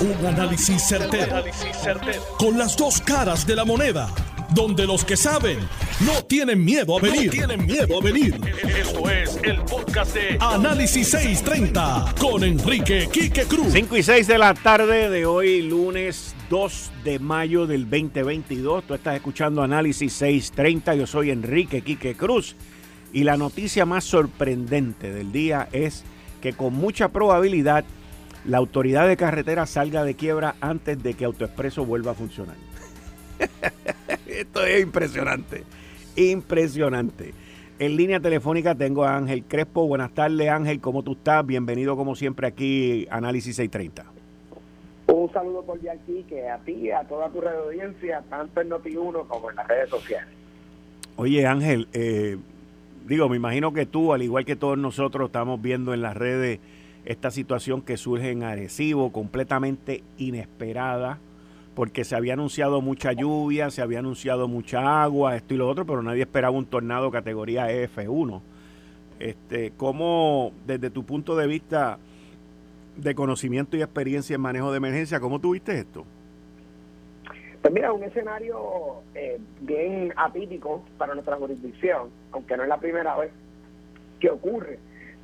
Un análisis certero, Con las dos caras de la moneda. Donde los que saben no tienen miedo a venir. tienen miedo a venir. Esto es el podcast de Análisis 630 con Enrique Quique Cruz. 5 y 6 de la tarde de hoy, lunes 2 de mayo del 2022. Tú estás escuchando Análisis 630. Yo soy Enrique Quique Cruz. Y la noticia más sorprendente del día es que con mucha probabilidad la autoridad de carretera salga de quiebra antes de que AutoExpreso vuelva a funcionar. Esto es impresionante, impresionante. En línea telefónica tengo a Ángel Crespo. Buenas tardes Ángel, ¿cómo tú estás? Bienvenido como siempre aquí Análisis 630. Un saludo cordial aquí que a ti y a toda tu red audiencia, tanto en Noti1 como en las redes sociales. Oye Ángel, eh, digo, me imagino que tú, al igual que todos nosotros, estamos viendo en las redes esta situación que surge en Arecibo, completamente inesperada, porque se había anunciado mucha lluvia, se había anunciado mucha agua, esto y lo otro, pero nadie esperaba un tornado categoría F1. Este, ¿Cómo, desde tu punto de vista de conocimiento y experiencia en manejo de emergencia, cómo tuviste esto? Pues mira, un escenario eh, bien atípico para nuestra jurisdicción, aunque no es la primera vez que ocurre.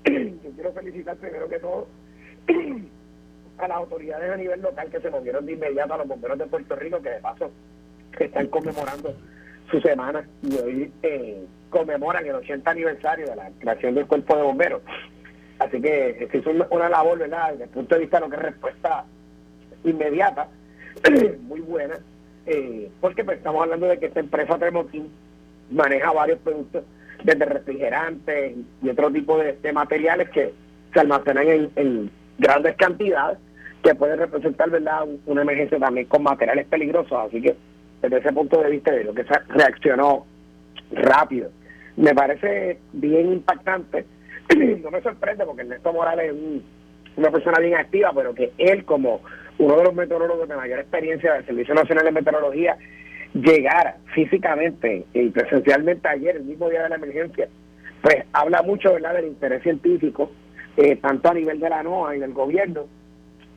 Yo quiero felicitar primero que todo a las autoridades a nivel local que se movieron de inmediato a los bomberos de Puerto Rico, que de paso están conmemorando su semana y hoy eh, conmemoran el 80 aniversario de la creación del cuerpo de bomberos. Así que hizo una labor, ¿verdad? Desde el punto de vista de lo que es respuesta inmediata, muy buena eh, porque pues, estamos hablando de que esta empresa Tremotín maneja varios productos, desde refrigerantes y otro tipo de, materiales que se almacenan en, grandes cantidades, que pueden representar verdad una emergencia también con materiales peligrosos. Así que desde ese punto de vista de lo que se reaccionó rápido, me parece bien impactante. no me sorprende porque Ernesto Morales es una persona bien activa, pero que él como uno de los meteorólogos de mayor experiencia del Servicio Nacional de Meteorología, llegara físicamente y presencialmente ayer, el mismo día de la emergencia, pues habla mucho ¿verdad? del interés científico, eh, tanto a nivel de la NOAA y del gobierno,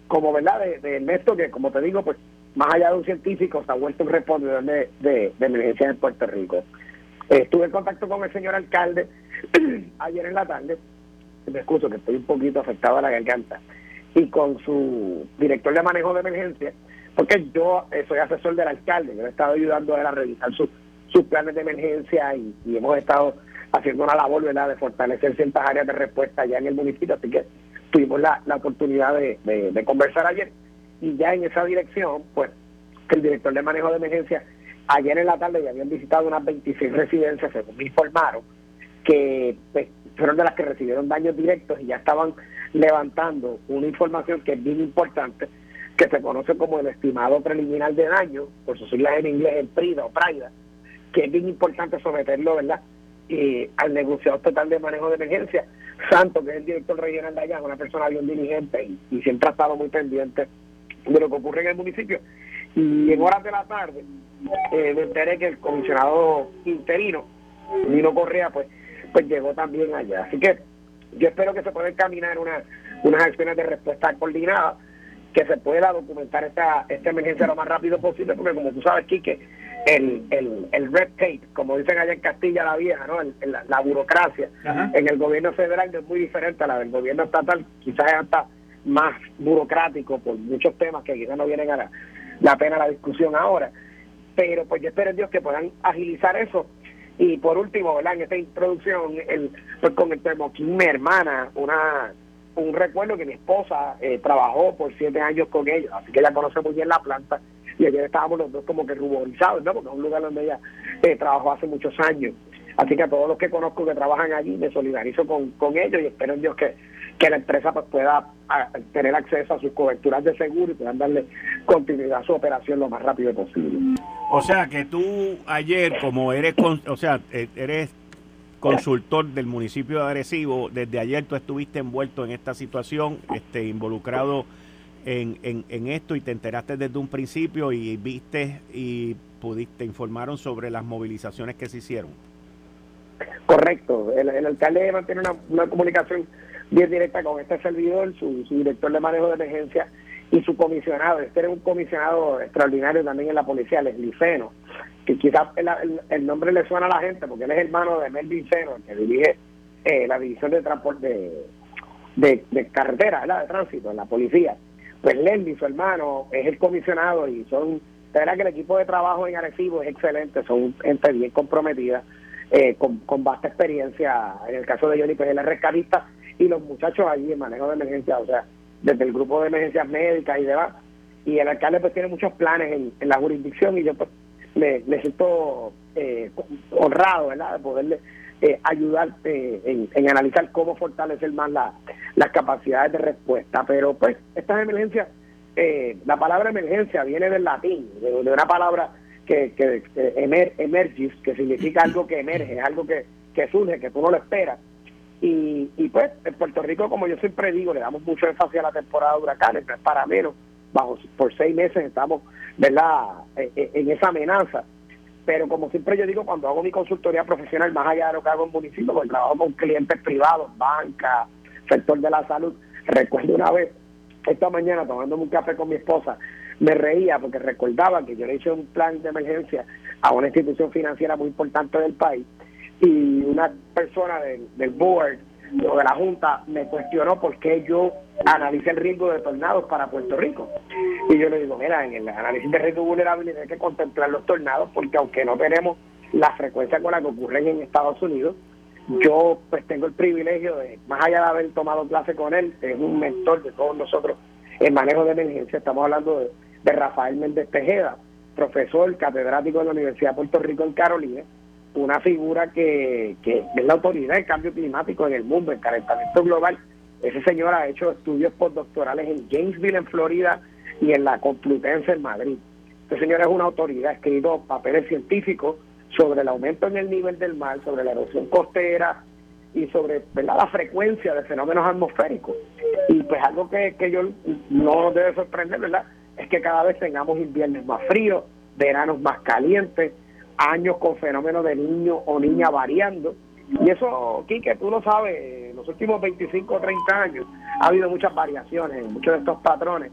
como verdad de, de Ernesto, que como te digo, pues más allá de un científico, se ha vuelto un respondedor de, de, emergencia en Puerto Rico. estuve en contacto con el señor alcalde ayer en la tarde, me excuso que estoy un poquito afectado a la garganta, y con su director de manejo de emergencia, porque yo eh, soy asesor del alcalde, yo he estado ayudando a él a revisar sus planes de emergencia y, hemos estado haciendo una labor ¿verdad? de fortalecer ciertas áreas de respuesta allá en el municipio, así que tuvimos la, oportunidad de, de, conversar ayer y ya en esa dirección, pues el director de manejo de emergencia ayer en la tarde ya habían visitado unas 26 residencias, según me informaron, que pues, fueron de las que recibieron daños directos y ya estaban levantando una información que es bien importante, que se conoce como el estimado preliminar de daño, por sus siglas en inglés, el PRIDA o PRIDA, que es bien importante someterlo, ¿verdad? Y al negociador total de manejo de emergencia, Santo, que es el director regional de allá, una persona bien diligente y, siempre ha estado muy pendiente de lo que ocurre en el municipio. Y en horas de la tarde eh, me enteré que el comisionado interino, Nino Correa, pues, pues llegó también allá. Así que yo espero que se puedan caminar una, unas acciones de respuesta coordinada, que se pueda documentar esta, esta emergencia lo más rápido posible, porque como tú sabes, Quique, el, el, el red tape, como dicen allá en Castilla la Vieja, ¿no? la, burocracia en el gobierno federal es muy diferente a la del gobierno estatal, quizás es hasta más burocrático por muchos temas que quizás no vienen a la, la pena la discusión ahora. Pero pues yo espero en Dios que puedan agilizar eso y por último, ¿verdad? En esta introducción, el, pues con el termoquín, mi hermana, una un recuerdo que mi esposa eh, trabajó por siete años con ellos, así que ella conoce muy bien la planta y ayer estábamos los dos como que ruborizados, ¿no? Porque es un lugar donde ella eh, trabajó hace muchos años. Así que a todos los que conozco que trabajan allí, me solidarizo con, con ellos y espero en Dios que, que la empresa pues, pueda tener acceso a sus coberturas de seguro y puedan darle continuidad a su operación lo más rápido posible. O sea que tú ayer, como eres, o sea, e, eres consultor del municipio de Arecibo, desde ayer tú estuviste envuelto en esta situación, este, involucrado en, en, en esto y te enteraste desde un principio y viste y pudiste, informaron sobre las movilizaciones que se hicieron. Correcto, el, alcalde mantiene una, una, comunicación bien directa con este servidor, su, director de manejo de emergencia y su comisionado, este era un comisionado extraordinario también en la policía, Leslie Feno, que quizás el, nombre le suena a la gente porque él es hermano de Melvin Feno, que dirige eh, la división de transporte de, de, carretera, de tránsito en la policía. Pues Leslie, su hermano, es el comisionado y son, de verdad que el equipo de trabajo en Arecibo es excelente, son gente bien comprometida, eh, con, con vasta experiencia, en el caso de Johnny, pues él es rescatista y los muchachos allí en manejo de emergencia, o sea, desde el grupo de emergencias médicas y demás. Y el alcalde pues tiene muchos planes en, la jurisdicción y yo pues me, siento eh, honrado, ¿verdad?, de poderle eh, ayudar eh, en, analizar cómo fortalecer más la, las capacidades de respuesta. Pero pues estas emergencias, eh, la palabra emergencia viene del latín, de, una palabra que, que, emer, emergis, que significa algo que emerge, algo que, que surge, que tú no lo esperas. Y, y pues en Puerto Rico, como yo siempre digo, le damos mucho énfasis a la temporada de huracanes, no es para menos. Bajo, por seis meses estamos, ¿verdad?, e, e, en, esa amenaza. Pero como siempre yo digo, cuando hago mi consultoría profesional, más allá de lo que hago en municipio, porque trabajo con clientes privados, banca, sector de la salud, recuerdo una vez, esta mañana tomándome un café con mi esposa, me reía porque recordaba que yo le hice un plan de emergencia a una institución financiera muy importante del país y una persona del, board o de la Junta me cuestionó por qué yo analicé el riesgo de tornados para Puerto Rico. Y yo le digo, mira, en el análisis de riesgo vulnerabilidad hay que contemplar los tornados porque aunque no tenemos la frecuencia con la que ocurren en Estados Unidos, yo pues tengo el privilegio de, más allá de haber tomado clase con él, es un mentor de todos nosotros en manejo de emergencia, estamos hablando de, de Rafael Méndez Tejeda, profesor catedrático de la Universidad de Puerto Rico en Carolina, una figura que, que es la autoridad del cambio climático en el mundo, el calentamiento global. Ese señor ha hecho estudios postdoctorales en Gainesville, en Florida, y en la Complutense, en Madrid. Este señor es una autoridad, ha escrito papeles científicos sobre el aumento en el nivel del mar, sobre la erosión costera y sobre la frecuencia de fenómenos atmosféricos. Y pues algo que, que yo no nos debe sorprender, ¿verdad? Es que cada vez tengamos inviernos más fríos, veranos más calientes, años con fenómenos de niño o niña variando. Y eso, Quique, tú lo sabes, en los últimos 25 o 30 años ha habido muchas variaciones en muchos de estos patrones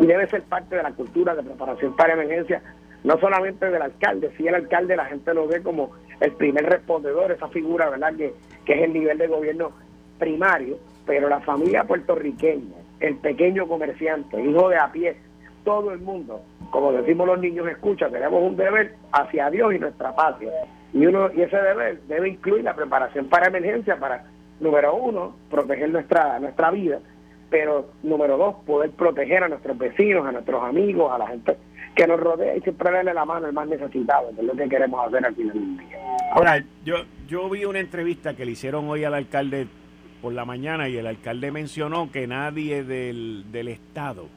y debe ser parte de la cultura de preparación para emergencia, no solamente del alcalde, si el alcalde la gente lo ve como el primer respondedor, esa figura, ¿verdad?, que, que es el nivel de gobierno primario, pero la familia puertorriqueña, el pequeño comerciante, hijo de a pie, todo el mundo como decimos los niños, escucha, tenemos un deber hacia Dios y nuestra patria. Y, uno, y ese deber debe incluir la preparación para emergencia, para, número uno, proteger nuestra, nuestra vida, pero número dos, poder proteger a nuestros vecinos, a nuestros amigos, a la gente que nos rodea y siempre darle la mano al más necesitado, que es lo que queremos hacer al final del día. Ahora, yo, yo vi una entrevista que le hicieron hoy al alcalde por la mañana y el alcalde mencionó que nadie del, del Estado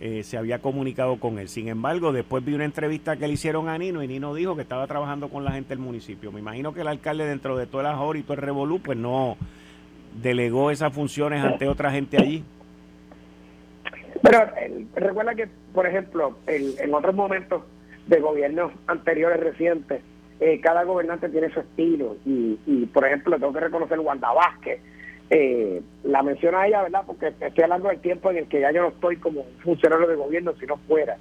eh, se había comunicado con él. Sin embargo, después vi una entrevista que le hicieron a Nino y Nino dijo que estaba trabajando con la gente del municipio. Me imagino que el alcalde dentro de todas las horas y todo el revolú, pues no delegó esas funciones ante otra gente allí. Pero recuerda que, por ejemplo, en otros momentos de gobiernos anteriores recientes, eh, cada gobernante tiene su estilo y, y, por ejemplo, tengo que reconocer Wanda Vázquez, eh, la menciono a ella, ¿verdad? Porque estoy hablando del tiempo en el que ya yo no estoy como funcionario de gobierno, sino fuera.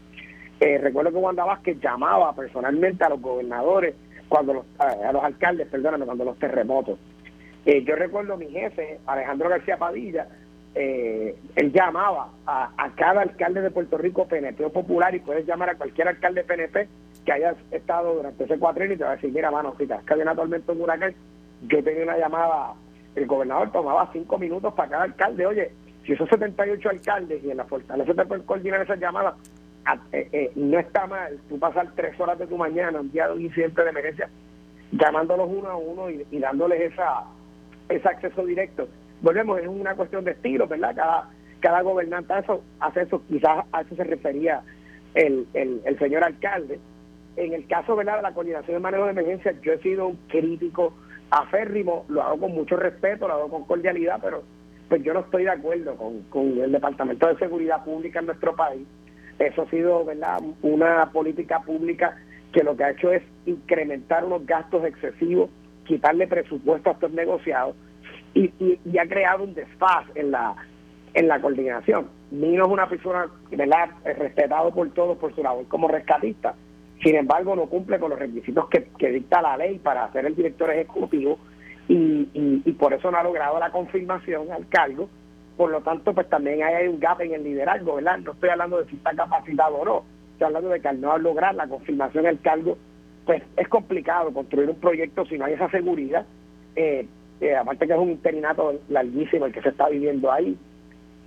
Eh, recuerdo que Wanda Vázquez llamaba personalmente a los gobernadores, cuando los, a, los alcaldes, perdóname, cuando los terremotos. Eh, yo recuerdo a mi jefe, Alejandro García Padilla, eh, él llamaba a, cada alcalde de Puerto Rico PNP popular y puedes llamar a cualquier alcalde PNP que haya estado durante ese cuatro y te va a decir, mira, mano, si te has una tormenta en huracán, yo tenía una llamada el gobernador tomaba cinco minutos para cada alcalde. Oye, si esos 78 alcaldes y en la fortaleza te pueden coordinar esas llamadas, eh, eh, no está mal tú pasar tres horas de tu mañana un día de un incidente de emergencia llamándolos uno a uno y, dándoles esa ese acceso directo. Volvemos, es una cuestión de estilo, ¿verdad? Cada, cada gobernante hace eso, quizás a eso se refería el, el, el señor alcalde. En el caso ¿verdad? de la coordinación de manejo de emergencia, yo he sido un crítico aférrimo, lo hago con mucho respeto, lo hago con cordialidad, pero pues yo no estoy de acuerdo con, con el Departamento de Seguridad Pública en nuestro país. Eso ha sido verdad una política pública que lo que ha hecho es incrementar unos gastos excesivos, quitarle presupuesto a estos negociados y, y, ha creado un desfaz en la en la coordinación. Nino es una persona, ¿verdad?, respetado por todos por su labor como rescatista. Sin embargo, no cumple con los requisitos que, dicta la ley para ser el director ejecutivo y, y, por eso no ha logrado la confirmación al cargo. Por lo tanto, pues también hay un gap en el liderazgo, ¿verdad? No estoy hablando de si está capacitado o no, estoy hablando de que al no lograr la confirmación del cargo, pues es complicado construir un proyecto si no hay esa seguridad. Eh, eh, aparte que es un interinato larguísimo el que se está viviendo ahí.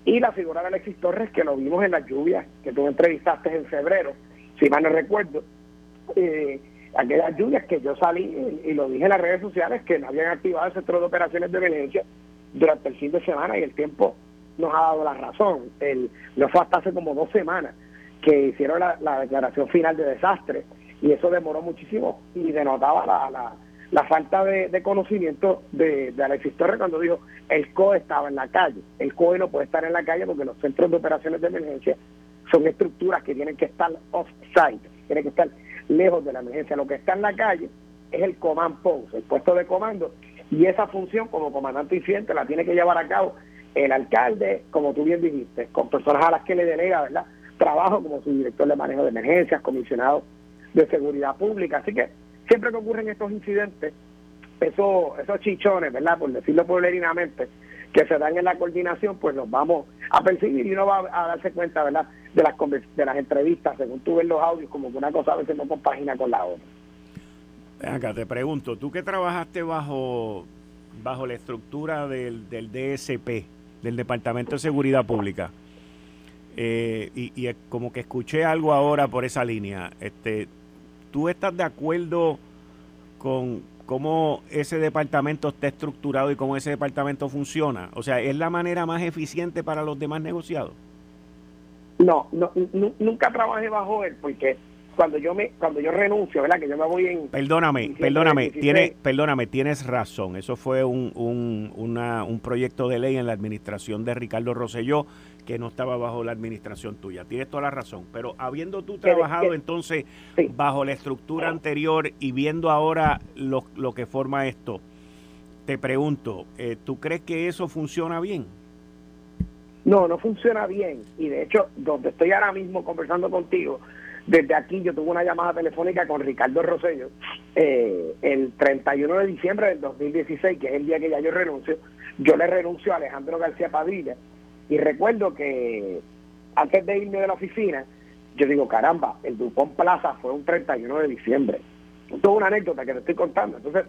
Y la figura de Alexis Torres, que lo vimos en las lluvias, que tú entrevistaste en febrero, si mal no recuerdo, eh, aquellas lluvias que yo salí y, lo dije en las redes sociales, que no habían activado el centro de operaciones de emergencia durante el fin de semana y el tiempo nos ha dado la razón. El, no fue hasta hace como dos semanas que hicieron la, declaración final de desastre y eso demoró muchísimo y denotaba la la falta de, conocimiento de, Alexis Torres cuando dijo el COE estaba en la calle. El COE no puede estar en la calle porque los centros de operaciones de emergencia son estructuras que tienen que estar off-site, tienen que estar lejos de la emergencia. Lo que está en la calle es el command post, el puesto de comando, y esa función como comandante incidente la tiene que llevar a cabo el alcalde, como tú bien dijiste, con personas a las que le delega, ¿verdad? Trabajo como su director de manejo de emergencias, comisionado de seguridad pública. Así que siempre que ocurren estos incidentes, esos, esos chichones, ¿verdad? Por decirlo pueblerinamente, que se dan en la coordinación, pues los vamos a percibir y uno va a darse cuenta, ¿verdad? De las, de las entrevistas, según tú ves los audios, como que una cosa a veces no compagina con la otra. acá, te pregunto, tú que trabajaste bajo, bajo la estructura del, del DSP, del Departamento de Seguridad Pública, eh, y, y como que escuché algo ahora por esa línea, este, ¿Tú estás de acuerdo con cómo ese departamento está estructurado y cómo ese departamento funciona? O sea, ¿es la manera más eficiente para los demás negociados? No, no nunca trabajé bajo él porque cuando yo me cuando yo renuncio, ¿verdad? Que yo me voy en Perdóname, perdóname, tiene, perdóname, tienes razón. Eso fue un, un, un proyecto de ley en la administración de Ricardo Rosselló que no estaba bajo la administración tuya. Tienes toda la razón. Pero habiendo tú trabajado entonces bajo la estructura anterior y viendo ahora lo, lo que forma esto, te pregunto, eh, ¿tú crees que eso funciona bien? No, no funciona bien. Y de hecho, donde estoy ahora mismo conversando contigo, desde aquí yo tuve una llamada telefónica con Ricardo Rosello eh, el 31 de diciembre del 2016, que es el día que ya yo renuncio. Yo le renuncio a Alejandro García Padilla y recuerdo que antes de irme de la oficina, yo digo, caramba, el Dupont Plaza fue un 31 de diciembre. Esto es una anécdota que te estoy contando. Entonces,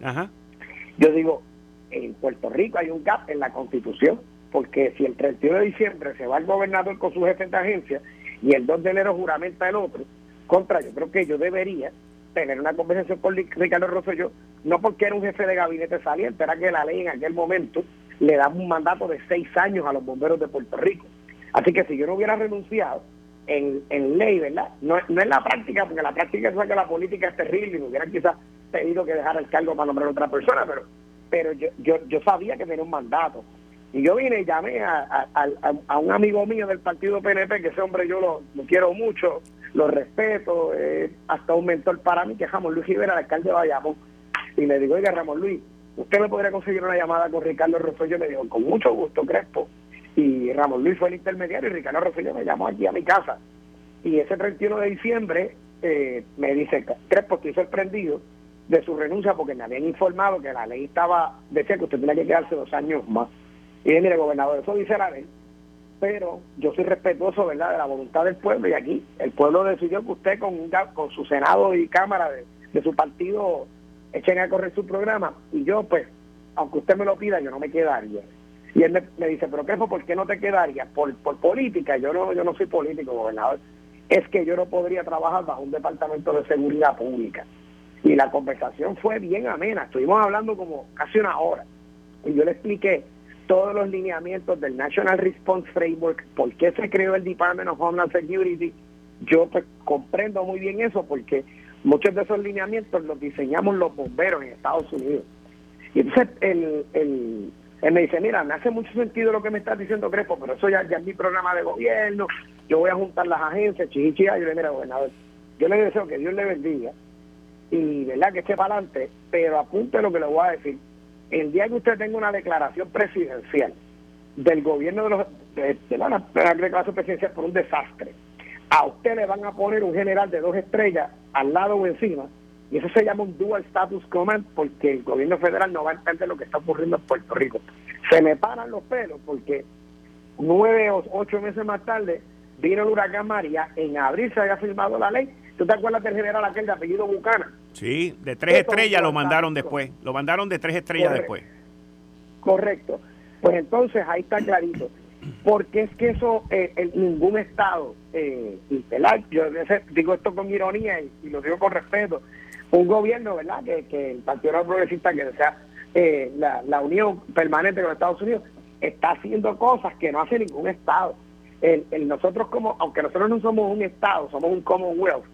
yo digo, en Puerto Rico hay un gap en la Constitución, porque si el 31 de diciembre se va el gobernador con su jefe de agencia y el 2 de enero juramenta el otro, contra, yo creo que yo debería tener una conversación con Ricardo Rosselló, no porque era un jefe de gabinete saliente, era que la ley en aquel momento le da un mandato de seis años a los bomberos de Puerto Rico. Así que si yo no hubiera renunciado en, en ley, ¿verdad? No, no en la práctica, porque la práctica es que la política es terrible y me hubieran quizás pedido que dejara el cargo para nombrar a otra persona, pero pero yo, yo, yo sabía que tenía un mandato. Y yo vine y llamé a, a, un amigo mío del partido PNP, que ese hombre yo lo quiero mucho, lo respeto, hasta un mentor para mí, que es Ramón Luis Rivera, el alcalde de Bayamón. Y le digo, oiga, Ramón Luis, usted me podría conseguir una llamada con Ricardo Rosselló. Me dijo, con mucho gusto, Crespo. Y Ramón Luis fue el intermediario y Ricardo Rosselló me llamó aquí a mi casa. Y ese 31 de diciembre eh, me dice, Crespo, estoy sorprendido de su renuncia porque me habían informado que la ley estaba, decía que usted tenía que quedarse dos años más. Y dije, mire, gobernador, eso dice la ley pero yo soy respetuoso verdad de la voluntad del pueblo y aquí el pueblo decidió que usted con, con su senado y cámara de, su partido echen a correr su programa y yo pues aunque usted me lo pida yo no me quedaría. Y él me, dice pero qué ¿por qué no te quedaría? por, por política. Yo no yo no soy político gobernador. Es que yo no podría trabajar bajo un departamento de seguridad pública y la conversación fue bien amena. Estuvimos hablando como casi una hora. Y yo le expliqué todos los lineamientos del National Response Framework, por qué se creó el Department of Homeland Security, yo pues, comprendo muy bien eso porque muchos de esos lineamientos los diseñamos los bomberos en Estados Unidos. Y entonces él, me dice, mira, me hace mucho sentido lo que me estás diciendo, Crespo, pero eso ya, ya es mi programa de gobierno, yo voy a juntar las agencias, chichichia, yo le mira, gobernador, yo le deseo que Dios le bendiga y verdad que esté para adelante, pero apunte lo que le voy a decir el día que usted tenga una declaración presidencial del gobierno de los de, la, clase presidencial por un desastre. A usted le van a poner un general de dos estrellas al lado o encima, y eso se llama un dual status command porque el gobierno federal no va a entender lo que está ocurriendo en Puerto Rico. Se me paran los pelos porque nueve o ocho meses más tarde vino el huracán María, en abril se había firmado la ley. ¿Tú te acuerdas del general aquel de apellido Bucana? Sí, de tres estrellas lo mandaron después. Lo mandaron de tres estrellas después. Correcto. Pues entonces ahí está clarito. Porque es que eso, eh, ningún Estado, eh, yo digo esto con ironía y, lo digo con respeto, un gobierno, ¿verdad? Que, que el Partido Progresista, que desea eh, la, la unión permanente con Estados Unidos, está haciendo cosas que no hace ningún Estado. Nosotros como, aunque nosotros no somos un Estado, somos un Commonwealth,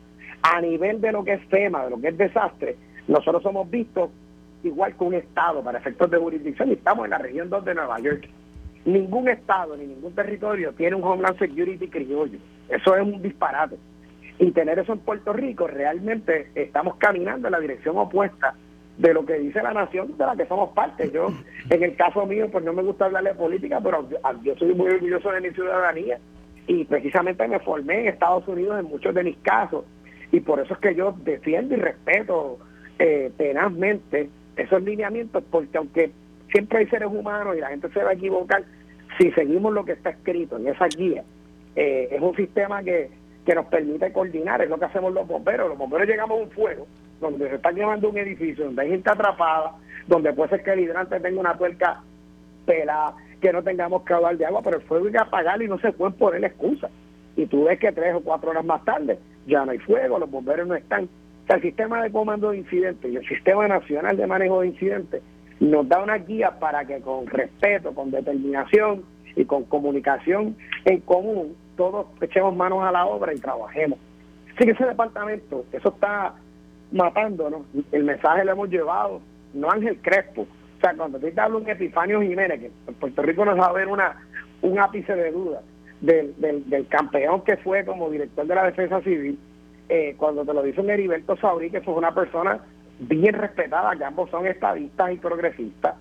a nivel de lo que es FEMA, de lo que es desastre, nosotros somos vistos igual que un Estado para efectos de jurisdicción y estamos en la región 2 de Nueva York. Ningún Estado ni ningún territorio tiene un Homeland Security criollo. Eso es un disparate. Y tener eso en Puerto Rico, realmente estamos caminando en la dirección opuesta de lo que dice la nación de la que somos parte. Yo, en el caso mío, pues no me gusta hablarle de política, pero yo, soy muy orgulloso de mi ciudadanía y precisamente me formé en Estados Unidos en muchos de mis casos y por eso es que yo defiendo y respeto eh, tenazmente esos lineamientos, porque aunque siempre hay seres humanos y la gente se va a equivocar, si seguimos lo que está escrito en esa guía, eh, es un sistema que, que nos permite coordinar, es lo que hacemos los bomberos. Los bomberos llegamos a un fuego donde se está quemando un edificio, donde hay gente atrapada, donde puede ser que el hidrante tenga una tuerca pelada, que no tengamos caudal de agua, pero el fuego hay que apagarlo y no se pueden poner excusa. Y tú ves que tres o cuatro horas más tarde ya no hay fuego, los bomberos no están. O sea, el sistema de comando de incidentes y el sistema nacional de manejo de incidentes nos da una guía para que con respeto, con determinación y con comunicación en común, todos echemos manos a la obra y trabajemos. Así que ese departamento, eso está matándonos. El mensaje lo hemos llevado, no Ángel Crespo. O sea, cuando te hablo un Epifanio Jiménez, que en Puerto Rico nos va a ver una, un ápice de duda del, del, campeón que fue como director de la Defensa Civil, eh, cuando te lo dice un Heriberto Saurí, que fue una persona bien respetada, que ambos son estadistas y progresistas,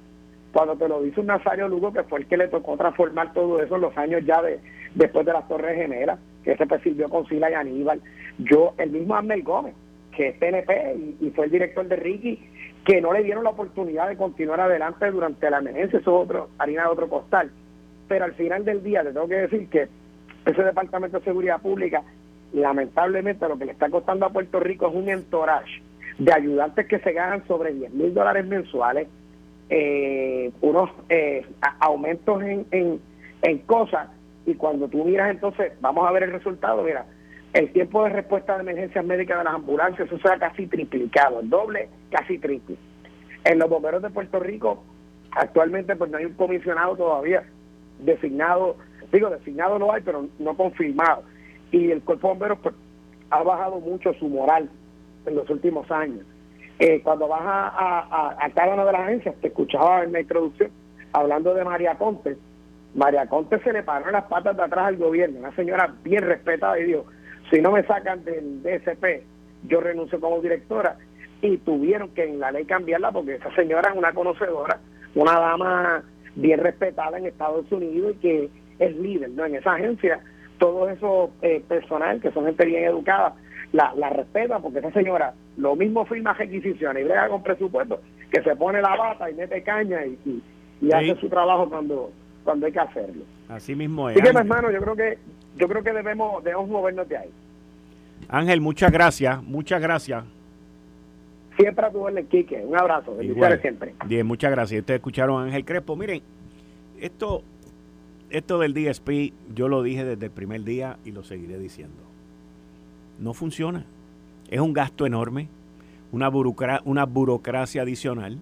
cuando te lo dice un Nazario Lugo, que fue el que le tocó transformar todo eso en los años ya de después de las Torres Gemelas, que se sirvió con Sila y Aníbal, yo, el mismo Amel Gómez, que es PNP y, fue el director de Ricky, que no le dieron la oportunidad de continuar adelante durante la emergencia, eso es otro, harina de otro costal. Pero al final del día le tengo que decir que ese Departamento de Seguridad Pública, lamentablemente lo que le está costando a Puerto Rico es un entourage de ayudantes que se ganan sobre 10 mil dólares mensuales, eh, unos eh, aumentos en, en, en cosas, y cuando tú miras entonces, vamos a ver el resultado, mira, el tiempo de respuesta de emergencias médicas de las ambulancias, eso se ha casi triplicado, el doble, casi triple. En los bomberos de Puerto Rico, actualmente pues no hay un comisionado todavía designado, digo, designado no hay, pero no confirmado. Y el cuerpo de bomberos pues, ha bajado mucho su moral en los últimos años. Eh, cuando vas a, a, cada una de las agencias, te escuchaba en la introducción hablando de María Conte. María Conte se le paró las patas de atrás al gobierno, una señora bien respetada y dijo, si no me sacan del DSP, yo renuncio como directora. Y tuvieron que en la ley cambiarla porque esa señora es una conocedora, una dama bien respetada en Estados Unidos y que es líder ¿no? en esa agencia. Todo eso eh, personal, que son gente bien educada, la, la respeta porque esa señora lo mismo firma requisiciones y brega con presupuesto, que se pone la bata y mete caña y, y, hace su trabajo cuando cuando hay que hacerlo. Así mismo es. Así que, hermano, yo creo que yo creo que debemos, debemos movernos de ahí. Ángel, muchas gracias, muchas gracias. Siempre a tu orden, Quique. Un abrazo. Bendiciones siempre. Bien, muchas gracias. Ustedes escucharon a Ángel Crespo. Miren, esto, esto del DSP, yo lo dije desde el primer día y lo seguiré diciendo. No funciona. Es un gasto enorme, una, burocracia adicional.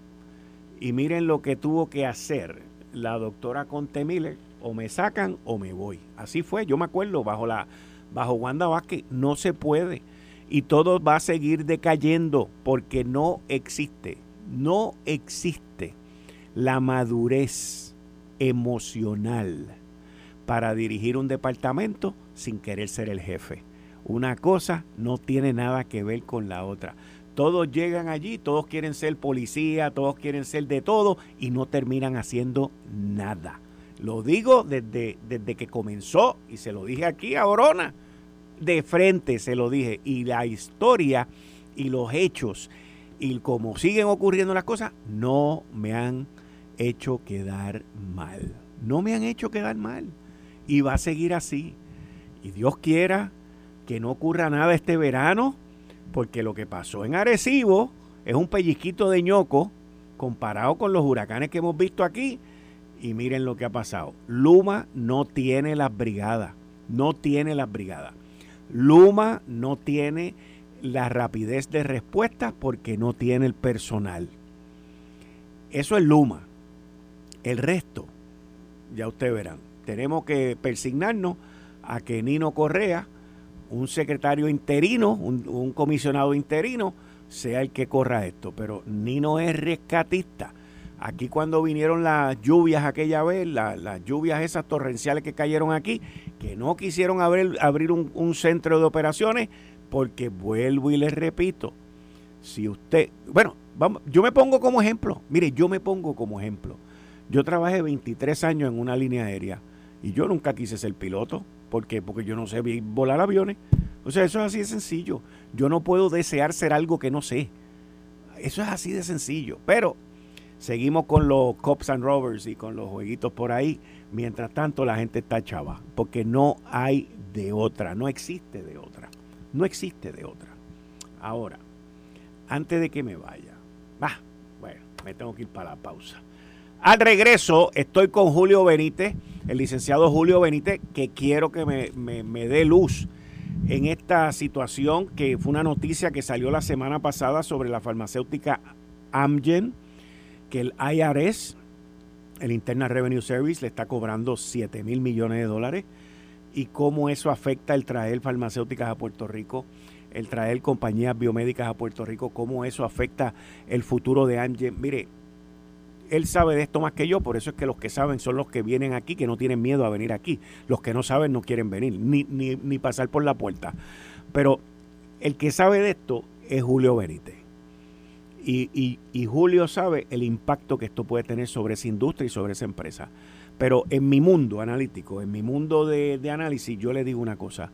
Y miren lo que tuvo que hacer la doctora Conte Miller o me sacan o me voy. Así fue, yo me acuerdo, bajo la bajo Wanda Vázquez no se puede y todo va a seguir decayendo porque no existe, no existe la madurez emocional para dirigir un departamento sin querer ser el jefe. Una cosa no tiene nada que ver con la otra. Todos llegan allí, todos quieren ser policía, todos quieren ser de todo y no terminan haciendo nada Lo digo desde, desde que comenzó y se lo dije aquí a Orona. De frente se lo dije. Y la historia y los hechos y como siguen ocurriendo las cosas, no me han hecho quedar mal. No me han hecho quedar mal. Y va a seguir así. Y Dios quiera que no ocurra nada este verano, porque lo que pasó en Arecibo es un pellizquito de ñoco comparado con los huracanes que hemos visto aquí. Y miren lo que ha pasado. Luma no tiene las brigadas. No tiene las brigadas. Luma no tiene la rapidez de respuesta porque no tiene el personal. Eso es Luma. El resto, ya ustedes verán, tenemos que persignarnos a que Nino Correa, un secretario interino, un, comisionado interino, sea el que corra esto. Pero Nino es rescatista. Aquí cuando vinieron las lluvias aquella vez, las lluvias esas torrenciales que cayeron aquí, que no quisieron abrir, abrir un, un centro de operaciones, porque vuelvo y les repito, si usted, bueno, vamos, yo me pongo como ejemplo, mire, yo me pongo como ejemplo. Yo trabajé 23 años en una línea aérea y yo nunca quise ser piloto. ¿Por qué? Porque yo no sé volar aviones. O sea, eso es así de sencillo. Yo no puedo desear ser algo que no sé. Eso es así de sencillo. Pero seguimos con los Cops and Rovers y con los jueguitos por ahí. Mientras tanto, la gente está chava. Porque no hay de otra. No existe de otra. No existe de otra. Ahora, antes de que me vaya, va, bueno, me tengo que ir para la pausa. Al regreso estoy con Julio Benítez, el licenciado Julio Benítez, que quiero que me, me dé luz en esta situación que fue una noticia que salió la semana pasada sobre la farmacéutica Amgen, que el IRS, el Internal Revenue Service, le está cobrando 7 mil millones de dólares y cómo eso afecta el traer farmacéuticas a Puerto Rico, el traer compañías biomédicas a Puerto Rico, cómo eso afecta el futuro de Amgen. Mire, él sabe de esto más que yo, por eso es que los que saben son los que vienen aquí, que no tienen miedo a venir aquí. Los que no saben no quieren venir, ni, ni, ni pasar por la puerta. Pero el que sabe de esto es Julio Benítez. Y, y, y Julio sabe el impacto que esto puede tener sobre esa industria y sobre esa empresa. Pero en mi mundo analítico, en mi mundo de, análisis, yo le digo una cosa,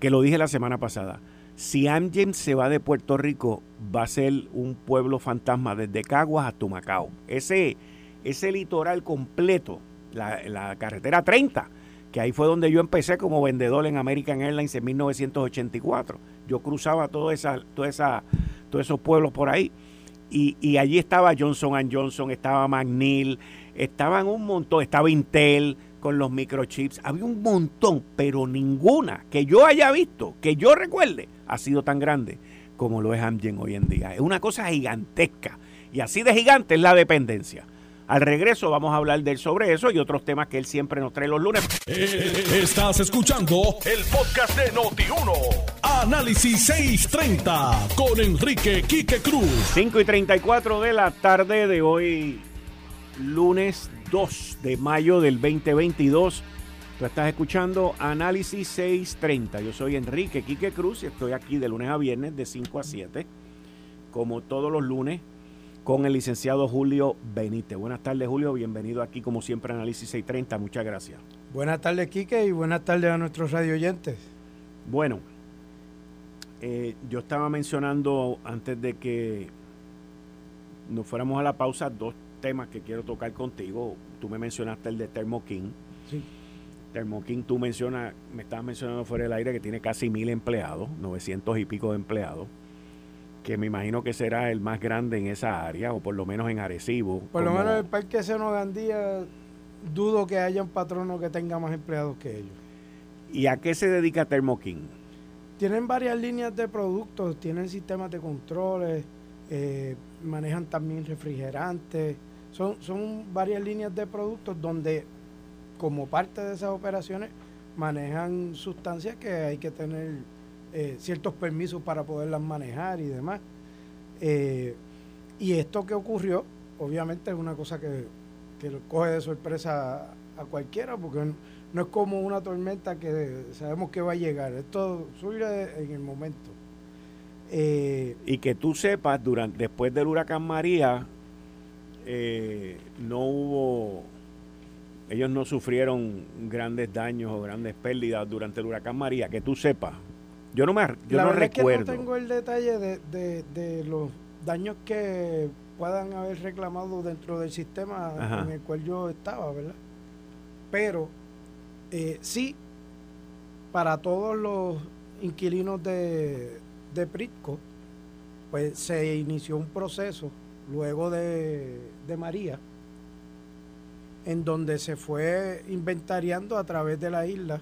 que lo dije la semana pasada. Si Amgen se va de Puerto Rico, va a ser un pueblo fantasma desde Caguas hasta Macao. Ese, ese litoral completo, la, carretera 30, que ahí fue donde yo empecé como vendedor en American Airlines en 1984. Yo cruzaba toda esa, toda esa, todos esos pueblos por ahí. Y, y allí estaba Johnson Johnson, estaba McNeil, Estaban un montón, estaba Intel con los microchips, había un montón, pero ninguna que yo haya visto, que yo recuerde, ha sido tan grande como lo es Amgen hoy en día. Es una cosa gigantesca y así de gigante es la dependencia. Al regreso vamos a hablar de él sobre eso y otros temas que él siempre nos trae los lunes. Eh, estás escuchando el podcast de Noti1. Análisis 630 con Enrique Quique Cruz. 5 y 34 de la tarde de hoy, lunes 2 de mayo del 2022. Tú estás escuchando Análisis 630. Yo soy Enrique Quique Cruz y estoy aquí de lunes a viernes de 5 a 7, como todos los lunes, con el licenciado Julio Benítez. Buenas tardes, Julio. Bienvenido aquí, como siempre, a Análisis 630. Muchas gracias. Buenas tardes, Quique, y buenas tardes a nuestros radio oyentes. Bueno, eh, yo estaba mencionando antes de que nos fuéramos a la pausa dos temas que quiero tocar contigo. Tú me mencionaste el de Thermo King. Sí. Thermo King, tú mencionas, me estabas mencionando fuera del aire que tiene casi mil empleados, 900 y pico de empleados, que me imagino que será el más grande en esa área, o por lo menos en Arecibo. Por lo menos el Parque Seno Gandía, dudo que haya un patrono que tenga más empleados que ellos. ¿Y a qué se dedica Thermo King? Tienen varias líneas de productos, tienen sistemas de controles, eh, manejan también refrigerantes, son, son varias líneas de productos donde como parte de esas operaciones manejan sustancias que hay que tener eh, ciertos permisos para poderlas manejar y demás. Eh, y esto que ocurrió, obviamente es una cosa que, que coge de sorpresa a, cualquiera, porque no, es como una tormenta que sabemos que va a llegar, esto surge en el momento. Eh, y que tú sepas, durante, después del huracán María, no hubo ellos no sufrieron grandes daños o grandes pérdidas durante el huracán María, que tú sepas. Yo no me yo no recuerdo. no tengo el detalle de, de, los daños que puedan haber reclamado dentro del sistema en el cual yo estaba, ¿verdad? Pero eh, sí, para todos los inquilinos de, de Pritco, pues se inició un proceso luego de, de María, en donde se fue inventariando a través de la isla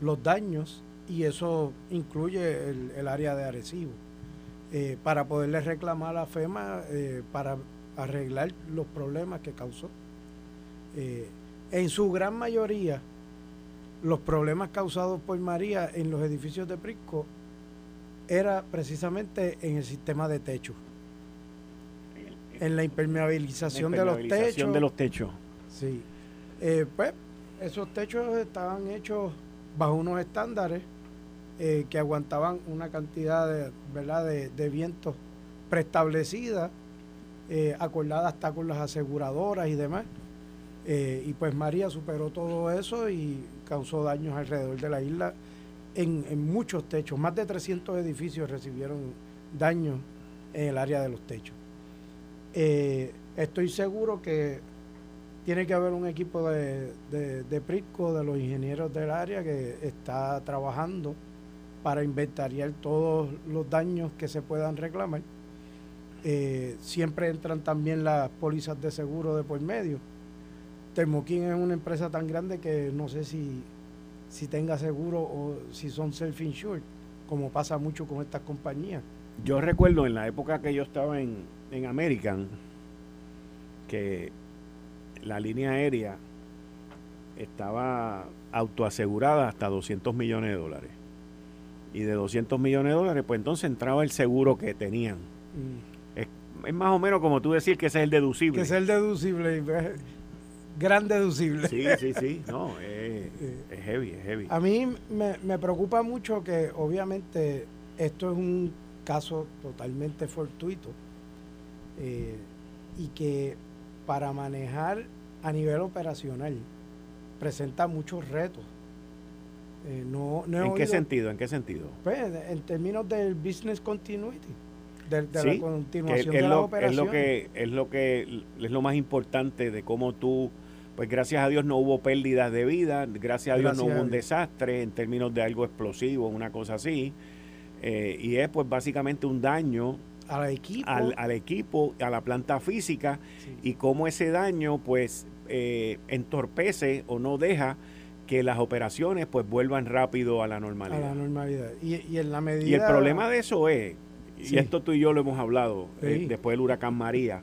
los daños y eso incluye el, área de Arecibo, eh, para poderle reclamar a FEMA eh, para arreglar los problemas que causó. Eh, en su gran mayoría, los problemas causados por María en los edificios de Prisco era precisamente en el sistema de techo, en la impermeabilización, de los techos. de los techos. Sí. pues esos techos estaban hechos bajo unos estándares eh, que aguantaban una cantidad de, ¿verdad? de, vientos preestablecida, eh, acordada hasta con las aseguradoras y demás. Eh, y pues María superó todo eso y causó daños alrededor de la isla en, en, muchos techos. Más de 300 edificios recibieron daños en el área de los techos. estoy seguro que tiene que haber un equipo de, de, de PRITCO, de los ingenieros del área, que está trabajando para inventariar todos los daños que se puedan reclamar. Eh, siempre entran también las pólizas de seguro de por medio. Termoquín es una empresa tan grande que no sé si, si tenga seguro o si son self-insured, como pasa mucho con estas compañías. Yo recuerdo en la época que yo estaba en, en American, que la línea aérea estaba autoasegurada hasta 200 millones de dólares y de 200 millones de dólares, pues entonces entraba el seguro que tenían. Mm. Es, más o menos como tú decir que ese es el deducible. Que es el deducible, gran deducible. Sí, sí, sí, no, es, heavy, es heavy. A mí me, preocupa mucho que obviamente esto es un caso totalmente fortuito eh, y que para manejar a nivel operacional presenta muchos retos eh, no, ¿En qué sentido? ¿En qué sentido? Pues, en términos del business continuity, de, la continuación de la operación. Es lo que es lo que es lo más importante de cómo tú, pues gracias a Dios no hubo pérdidas de vida, gracias a Dios no hubo un desastre en términos de algo explosivo, una cosa así, eh, y es pues básicamente un daño al equipo, al, equipo, a la planta física y cómo ese daño pues eh, entorpece o no deja que las operaciones pues vuelvan rápido a la normalidad. A la normalidad. Y, en la medida... Y el problema de eso es, y esto tú y yo lo hemos hablado eh, después del huracán María,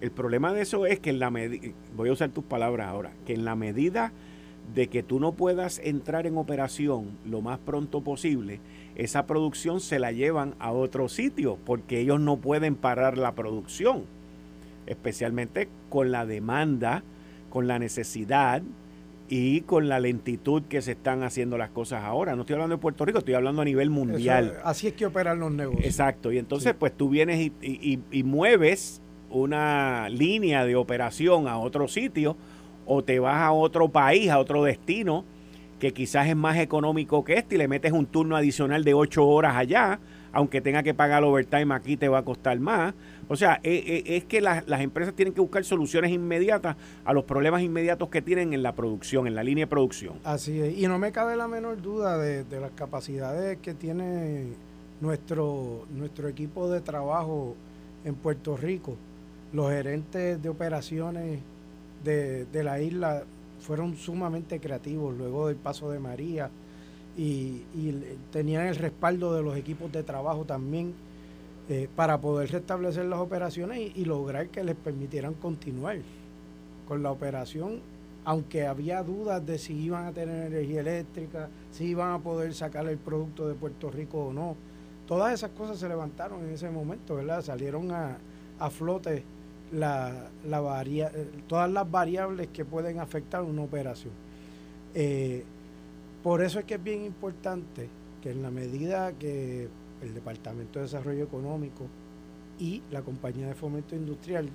el problema de eso es que en la medida, voy a usar tus palabras ahora, que en la medida de que tú no puedas entrar en operación lo más pronto posible, esa producción se la llevan a otro sitio porque ellos no pueden parar la producción, especialmente con la demanda, con la necesidad y con la lentitud que se están haciendo las cosas ahora. No estoy hablando de Puerto Rico, estoy hablando a nivel mundial. así es que operan los negocios. Exacto, y entonces pues tú vienes y, mueves una línea de operación a otro sitio o te vas a otro país, a otro destino que quizás es más económico que este y le metes un turno adicional de ocho horas allá, aunque tenga que pagar el overtime aquí te va a costar más. O sea, eh, eh, es que las, empresas tienen que buscar soluciones inmediatas a los problemas inmediatos que tienen en la producción, en la línea de producción. Así es, y no me cabe la menor duda de, las capacidades que tiene nuestro, nuestro equipo de trabajo en Puerto Rico. Los gerentes de operaciones de, la isla fueron sumamente creativos luego del paso de María y, y tenían el respaldo de los equipos de trabajo también eh, para poder restablecer las operaciones y, lograr que les permitieran continuar con la operación, aunque había dudas de si iban a tener energía eléctrica, si iban a poder sacar el producto de Puerto Rico o no. Todas esas cosas se levantaron en ese momento, ¿verdad? Salieron a, flote la, la varia, eh, todas las variables que pueden afectar una operación. Eh, por eso es que es bien importante que en la medida que el Departamento de Desarrollo Económico y la Compañía de Fomento Industrial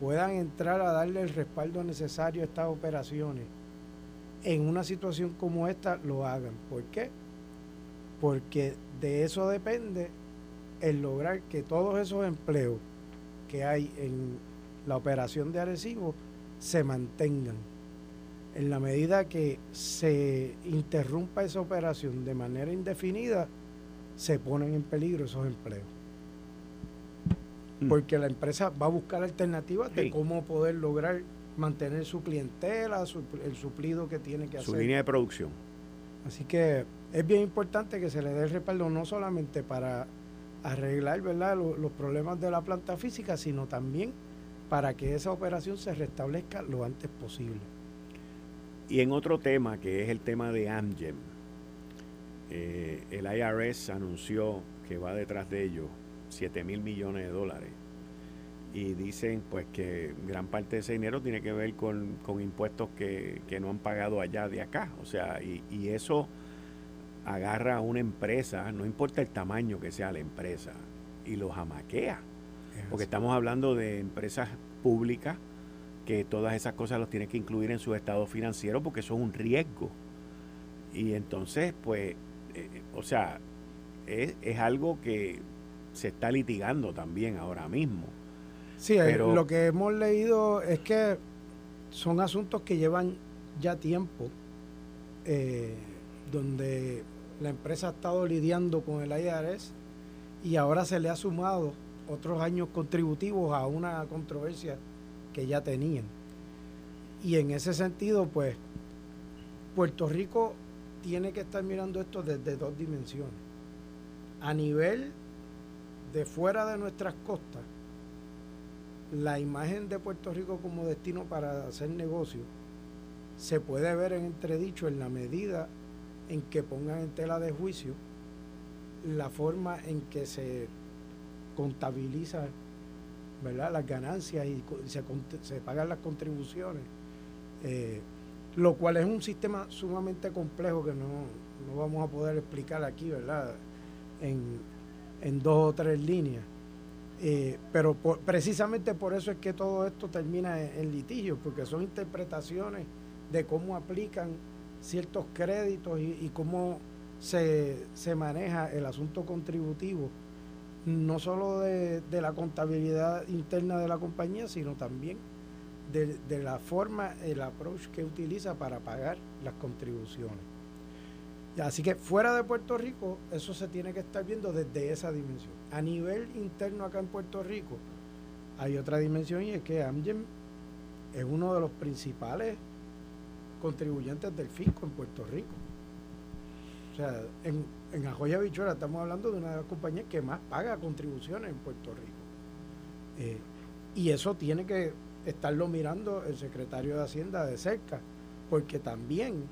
puedan entrar a darle el respaldo necesario a estas operaciones en una situación como esta, lo hagan. ¿Por qué? Porque de eso depende el lograr que todos esos empleos que hay en la operación de Arecibo se mantengan. En la medida que se interrumpa esa operación de manera indefinida, se ponen en peligro esos empleos. Mm. Porque la empresa va a buscar alternativas de cómo poder lograr mantener su clientela, el suplido que tiene que hacer. Su línea de producción. Así que es bien importante que se le dé el respaldo no solamente para arreglar ¿verdad? Los, problemas de la planta física, sino también para que esa operación se restablezca lo antes posible. Y en otro tema, que es el tema de Amgen, eh, el IRS anunció que va detrás de ellos 7 mil millones de dólares. Y dicen pues que gran parte de ese dinero tiene que ver con, impuestos que, no han pagado allá de acá. O sea, y, y eso agarra a una empresa, no importa el tamaño que sea la empresa, y los jamaquea. Porque estamos hablando de empresas públicas que todas esas cosas los tienen que incluir en su estado financiero porque eso es un riesgo. Y entonces, pues, eh, o sea, es, es, algo que se está litigando también ahora mismo. Sí, Pero, lo que hemos leído es que son asuntos que llevan ya tiempo, eh, donde la empresa ha estado lidiando con el IRS y ahora se le ha sumado otros años contributivos a una controversia que ya tenían. Y en ese sentido, pues, Puerto Rico tiene que estar mirando esto desde dos dimensiones. A nivel de fuera de nuestras costas, la imagen de Puerto Rico como destino para hacer negocios se puede ver en entredicho en la medida en que pongan en tela de juicio la forma en que se contabiliza ¿verdad? las ganancias y se, se pagan las contribuciones, eh, lo cual es un sistema sumamente complejo que no, vamos a poder explicar aquí, ¿verdad? En, dos o tres líneas. Eh, pero precisamente por eso es que todo esto termina en, en litigio, porque son interpretaciones de cómo aplican ciertos créditos y, cómo se, maneja el asunto contributivo, no solo de, la contabilidad interna de la compañía, sino también de, la forma, el approach que utiliza para pagar las contribuciones. Así que fuera de Puerto Rico, eso se tiene que estar viendo desde esa dimensión. A nivel interno acá en Puerto Rico, hay otra dimensión y es que Amgen es uno de los principales contribuyentes del fisco en Puerto Rico. O sea, en, en Ajoya Bichuela estamos hablando de una de las compañías que más paga contribuciones en Puerto Rico. Eh, y eso tiene que estarlo mirando el secretario de Hacienda de cerca, porque también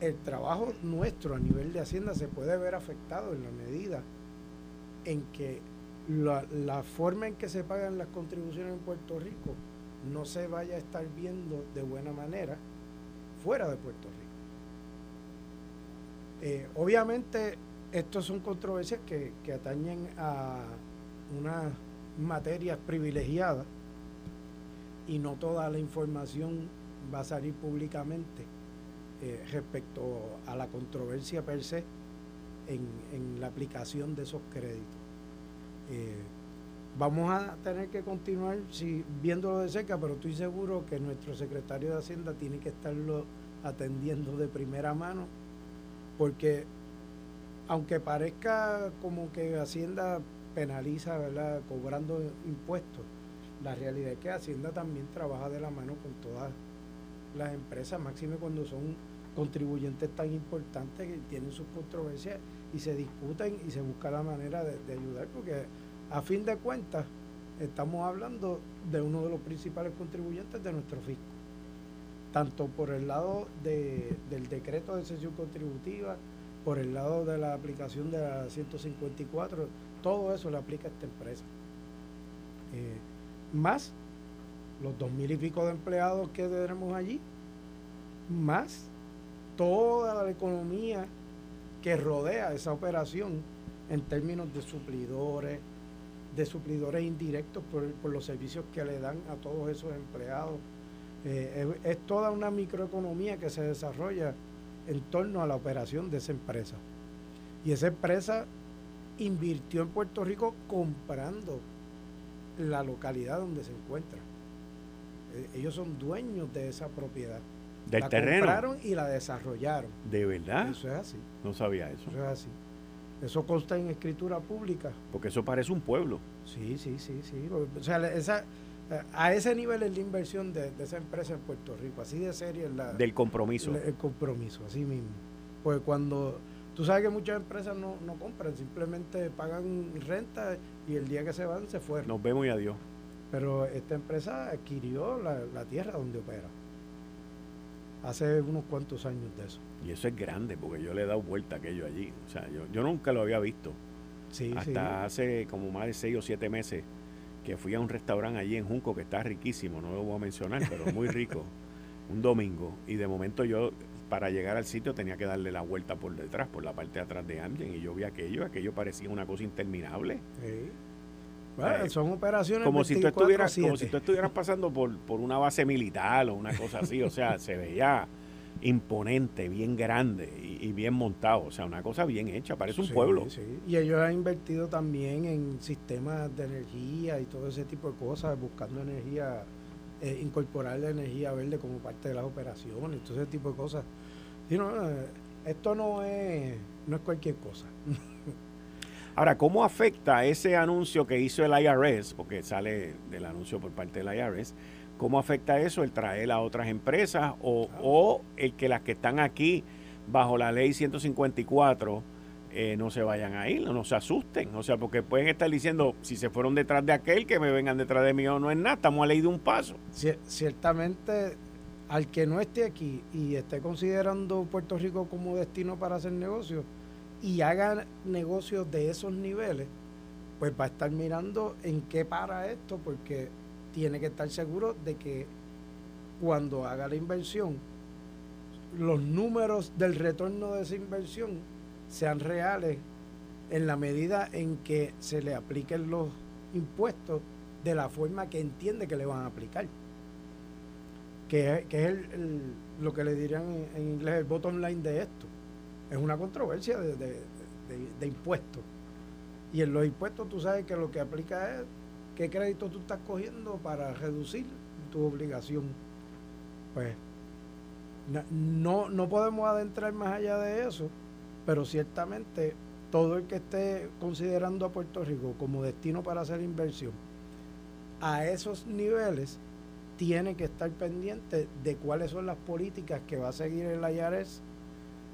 el trabajo nuestro a nivel de Hacienda se puede ver afectado en la medida en que la, la forma en que se pagan las contribuciones en Puerto Rico no se vaya a estar viendo de buena manera fuera de Puerto Rico. Eh, obviamente, estos son controversias que, atañen a unas materias privilegiadas y no toda la información va a salir públicamente eh, respecto a la controversia per se en, la aplicación de esos créditos. Eh, vamos a tener que continuar si, viéndolo de cerca, pero estoy seguro que nuestro secretario de Hacienda tiene que estarlo atendiendo de primera mano, porque aunque parezca como que Hacienda penaliza, ¿verdad?, cobrando impuestos, la realidad es que Hacienda también trabaja de la mano con todas las empresas, máxime cuando son contribuyentes tan importantes que tienen sus controversias y se discuten y se busca la manera de ayudar, porque a fin de cuentas, estamos hablando de uno de los principales contribuyentes de nuestro fisco, tanto por el lado del decreto de sesión contributiva, por el lado de la aplicación de la 154, todo eso le aplica a esta empresa. Eh, más los dos mil y pico de empleados que tenemos allí, más toda la economía que rodea esa operación en términos de suplidores, de suplidores indirectos por, los servicios que le dan a todos esos empleados. Eh, es, toda una microeconomía que se desarrolla en torno a la operación de esa empresa. Y esa empresa invirtió en Puerto Rico comprando la localidad donde se encuentra. Eh, ellos son dueños de esa propiedad. Del la terreno. compraron y la desarrollaron. ¿De verdad? Eso es así. No sabía eso. Eso es así. Eso consta en escritura pública. Porque eso parece un pueblo. Sí, sí, sí, sí. O sea, esa, a ese nivel es la inversión de, esa empresa en Puerto Rico. Así de es la... Del compromiso. el compromiso, así mismo. Pues cuando... Tú sabes que muchas empresas no, no compran, simplemente pagan renta y el día que se van se fueron. Nos vemos y adiós. Pero esta empresa adquirió la, tierra donde opera. Hace unos cuantos años de eso. Y eso es grande, porque yo le he dado vuelta a aquello allí. O sea, yo, yo nunca lo había visto. Sí, Hasta hace como más de seis o siete meses que fui a un restaurante allí en Junco que está riquísimo, no lo voy a mencionar, pero muy rico, un domingo. Y de momento yo, para llegar al sitio, tenía que darle la vuelta por detrás, por la parte de atrás de Amgen. Y yo vi aquello, aquello parecía una cosa interminable. Sí. Eh, son operaciones como si tú estuvieras como si tú estuvieras pasando por, por una base militar o una cosa así o sea se veía imponente bien grande y, bien montado. O sea una cosa bien hecha parece un pueblo. y ellos han invertido también en sistemas de energía y todo ese tipo de cosas buscando energía eh, incorporar la energía verde como parte de las operaciones todo ese tipo de cosas. Y no, eh, esto no es no es cualquier cosa. Ahora, ¿cómo afecta ese anuncio que hizo el IRS, porque sale del anuncio por parte del IRS, cómo afecta eso el traer a otras empresas o, el que las que están aquí bajo la ley 154 eh, no se vayan a ir, no, se asusten? O sea, porque pueden estar diciendo, si se fueron detrás de aquel, que me vengan detrás de mí o no es nada, estamos a ley de un paso. ciertamente, al que no esté aquí y esté considerando Puerto Rico como destino para hacer negocios, y haga negocios de esos niveles, pues va a estar mirando en qué para esto, porque tiene que estar seguro de que cuando haga la inversión, los números del retorno de esa inversión sean reales en la medida en que se le apliquen los impuestos de la forma que entiende que le van a aplicar. Que, es el, lo que le dirían en inglés el bottom line de esto es una controversia de, impuestos. Y en los impuestos tú sabes que lo que aplica es qué crédito tú estás cogiendo para reducir tu obligación. Pues no, no podemos adentrar más allá de eso, pero ciertamente todo el que esté considerando a Puerto Rico como destino para hacer inversión a esos niveles tiene que estar pendiente de cuáles son las políticas que va a seguir el IRS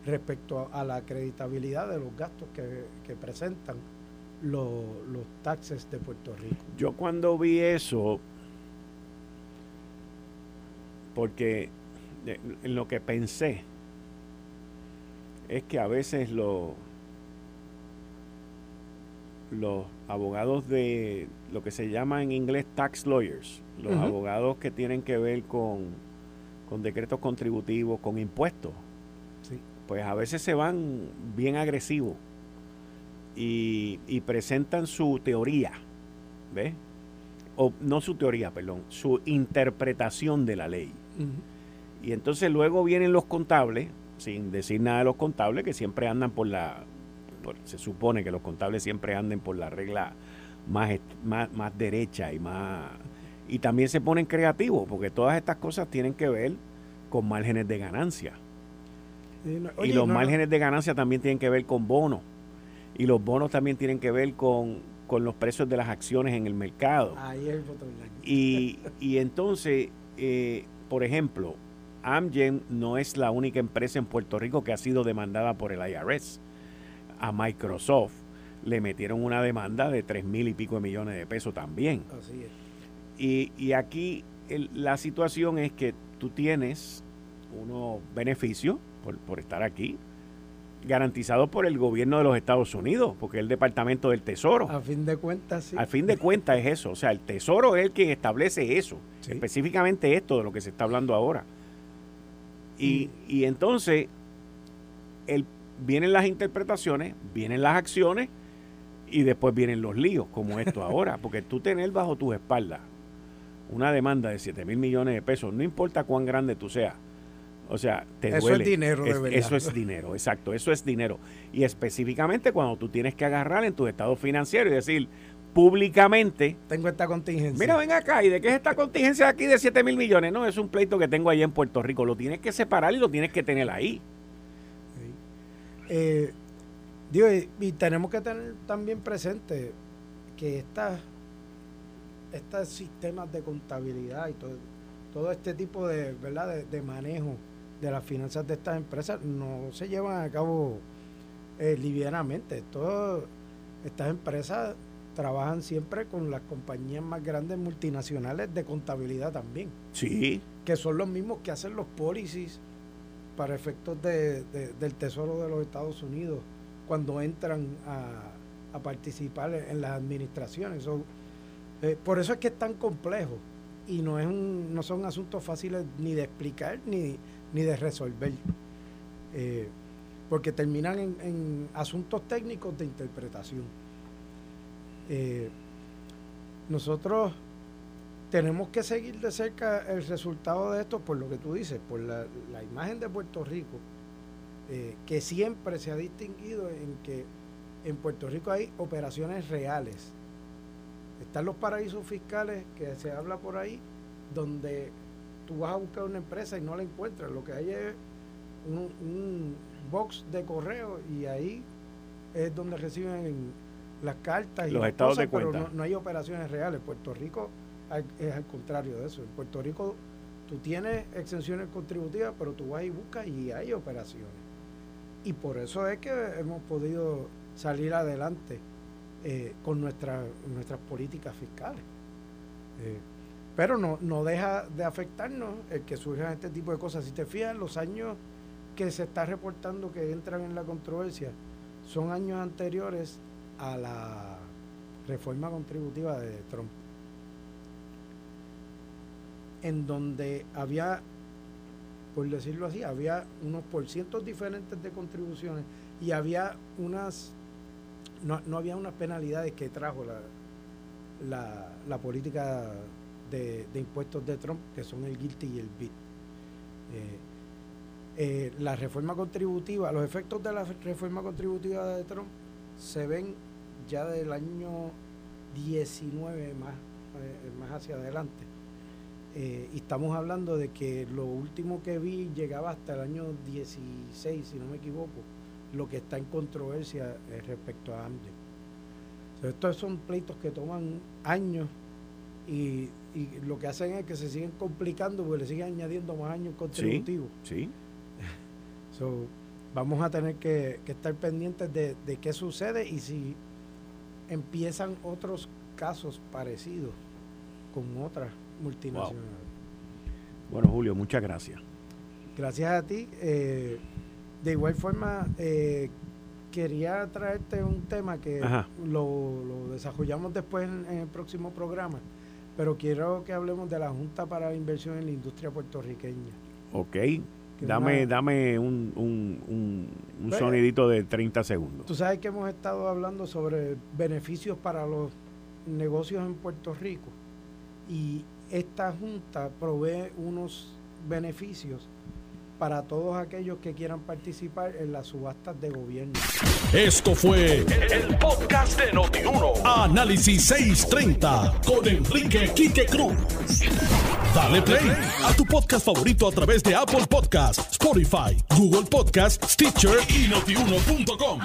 respecto a, la acreditabilidad de los gastos que, presentan los, taxes de Puerto Rico. Yo cuando vi eso, porque en lo que pensé es que a veces los los abogados de lo que se llama en inglés tax lawyers, los abogados que tienen que ver con, con decretos contributivos, con impuestos, pues a veces se van bien agresivos y, presentan su teoría, ¿ves? O no su teoría, perdón, su interpretación de la ley. Y entonces luego vienen los contables, sin decir nada de los contables, que siempre andan por la, se supone que los contables siempre anden por la regla más, más, más derecha y más... Y también se ponen creativos, porque todas estas cosas tienen que ver con márgenes de ganancia y los márgenes de ganancia también tienen que ver con bonos. Y los bonos también tienen que ver con, los precios de las acciones en el mercado. Ahí es el y, y entonces, eh, por ejemplo, Amgen no es la única empresa en Puerto Rico que ha sido demandada por el IRS. A Microsoft le metieron una demanda de tres mil y pico de millones de pesos también. Así es. Y, y aquí la situación es que tú tienes unos beneficios por, estar aquí, garantizado por el gobierno de los Estados Unidos, porque es el Departamento del Tesoro. A fin de cuentas, sí. A fin de cuentas es eso. O sea, el Tesoro es el que establece eso, específicamente esto de lo que se está hablando ahora. Y, y entonces el, vienen las interpretaciones, vienen las acciones, Y después vienen los líos, como esto ahora, porque tú tener bajo tus espaldas una demanda de 7 mil millones de pesos, no importa cuán grande tú seas, o sea, te eso es dinero, de verdad. Eso es dinero, exacto, eso es dinero. Y específicamente cuando tú tienes que agarrar en tu estado financiero y decir públicamente... Tengo esta contingencia. Mira, ven acá, ¿y de qué es esta contingencia aquí de 7 mil millones? No, es un pleito que tengo allá en Puerto Rico. Lo tienes que separar y lo tienes que tener ahí. Eh, digo, y, tenemos que tener también presente que estas estos sistemas de contabilidad y todo, todo este tipo de, ¿verdad? de manejo de las finanzas de estas empresas no se llevan a cabo eh, livianamente. Todas estas empresas trabajan siempre con las compañías más grandes multinacionales de contabilidad también. Sí. Que son los mismos que hacen los policies para efectos de, del Tesoro de los Estados Unidos cuando entran a, participar en las administraciones. Eh, por eso es que es tan complejo y no, es un, no son asuntos fáciles ni de explicar ni, ni de resolver, eh, porque terminan en, asuntos técnicos de interpretación. Eh, nosotros tenemos que seguir de cerca el resultado de esto por lo que tú dices, por la, imagen de Puerto Rico, eh, que siempre se ha distinguido en que en Puerto Rico hay operaciones reales. Están los paraísos fiscales que se habla por ahí, donde tú vas a buscar una empresa y no la encuentras. Lo que hay es un, box de correo y ahí es donde reciben las cartas y los estados de cuenta. pero no, hay operaciones reales. Puerto Rico es al contrario de eso. En Puerto Rico tú tienes exenciones contributivas, pero tú vas y buscas y hay operaciones. Y por eso es que hemos podido salir adelante eh, con nuestras nuestras políticas fiscales. Eh, pero no, no deja de afectarnos el que surjan este tipo de cosas. Si te fijas, los años que se está reportando que entran en la controversia son años anteriores a la reforma contributiva de Trump, en donde había, por decirlo así, había unos porcientos diferentes de contribuciones y había unas, no, no había unas penalidades que trajo la, la, la política de, impuestos de Trump, que son el guilty y el BIT. Eh, eh, la reforma contributiva, los efectos de la reforma contributiva de Trump se ven ya del año 19 más, eh, más hacia adelante. y estamos hablando de que lo último que vi llegaba hasta el año 16, si no me equivoco, lo que está en controversia respecto a AMLE. estos son pleitos que toman años y, lo que hacen es que se siguen complicando porque le siguen añadiendo más años contributivos. Sí. vamos a tener que, estar pendientes de, qué sucede y si empiezan otros casos parecidos con otras multinacionales. Bueno, Julio, muchas gracias. Gracias a ti. Eh, de igual forma, eh, quería traerte un tema que lo, desarrollamos después en, el próximo programa pero quiero que hablemos de la Junta para la Inversión en la Industria Puertorriqueña. Ok. Dame, dame un, un, un, pues, sonidito de 30 segundos. Tú sabes que hemos estado hablando sobre beneficios para los negocios en Puerto Rico y esta junta provee unos beneficios para todos aquellos que quieran participar en las subastas de gobierno. Esto fue el, podcast de Notiuno. Análisis 630 con Enrique Quique Cruz. Dale play a tu podcast favorito a través de Apple Podcasts, Spotify, Google Podcasts, Stitcher y notiuno.com.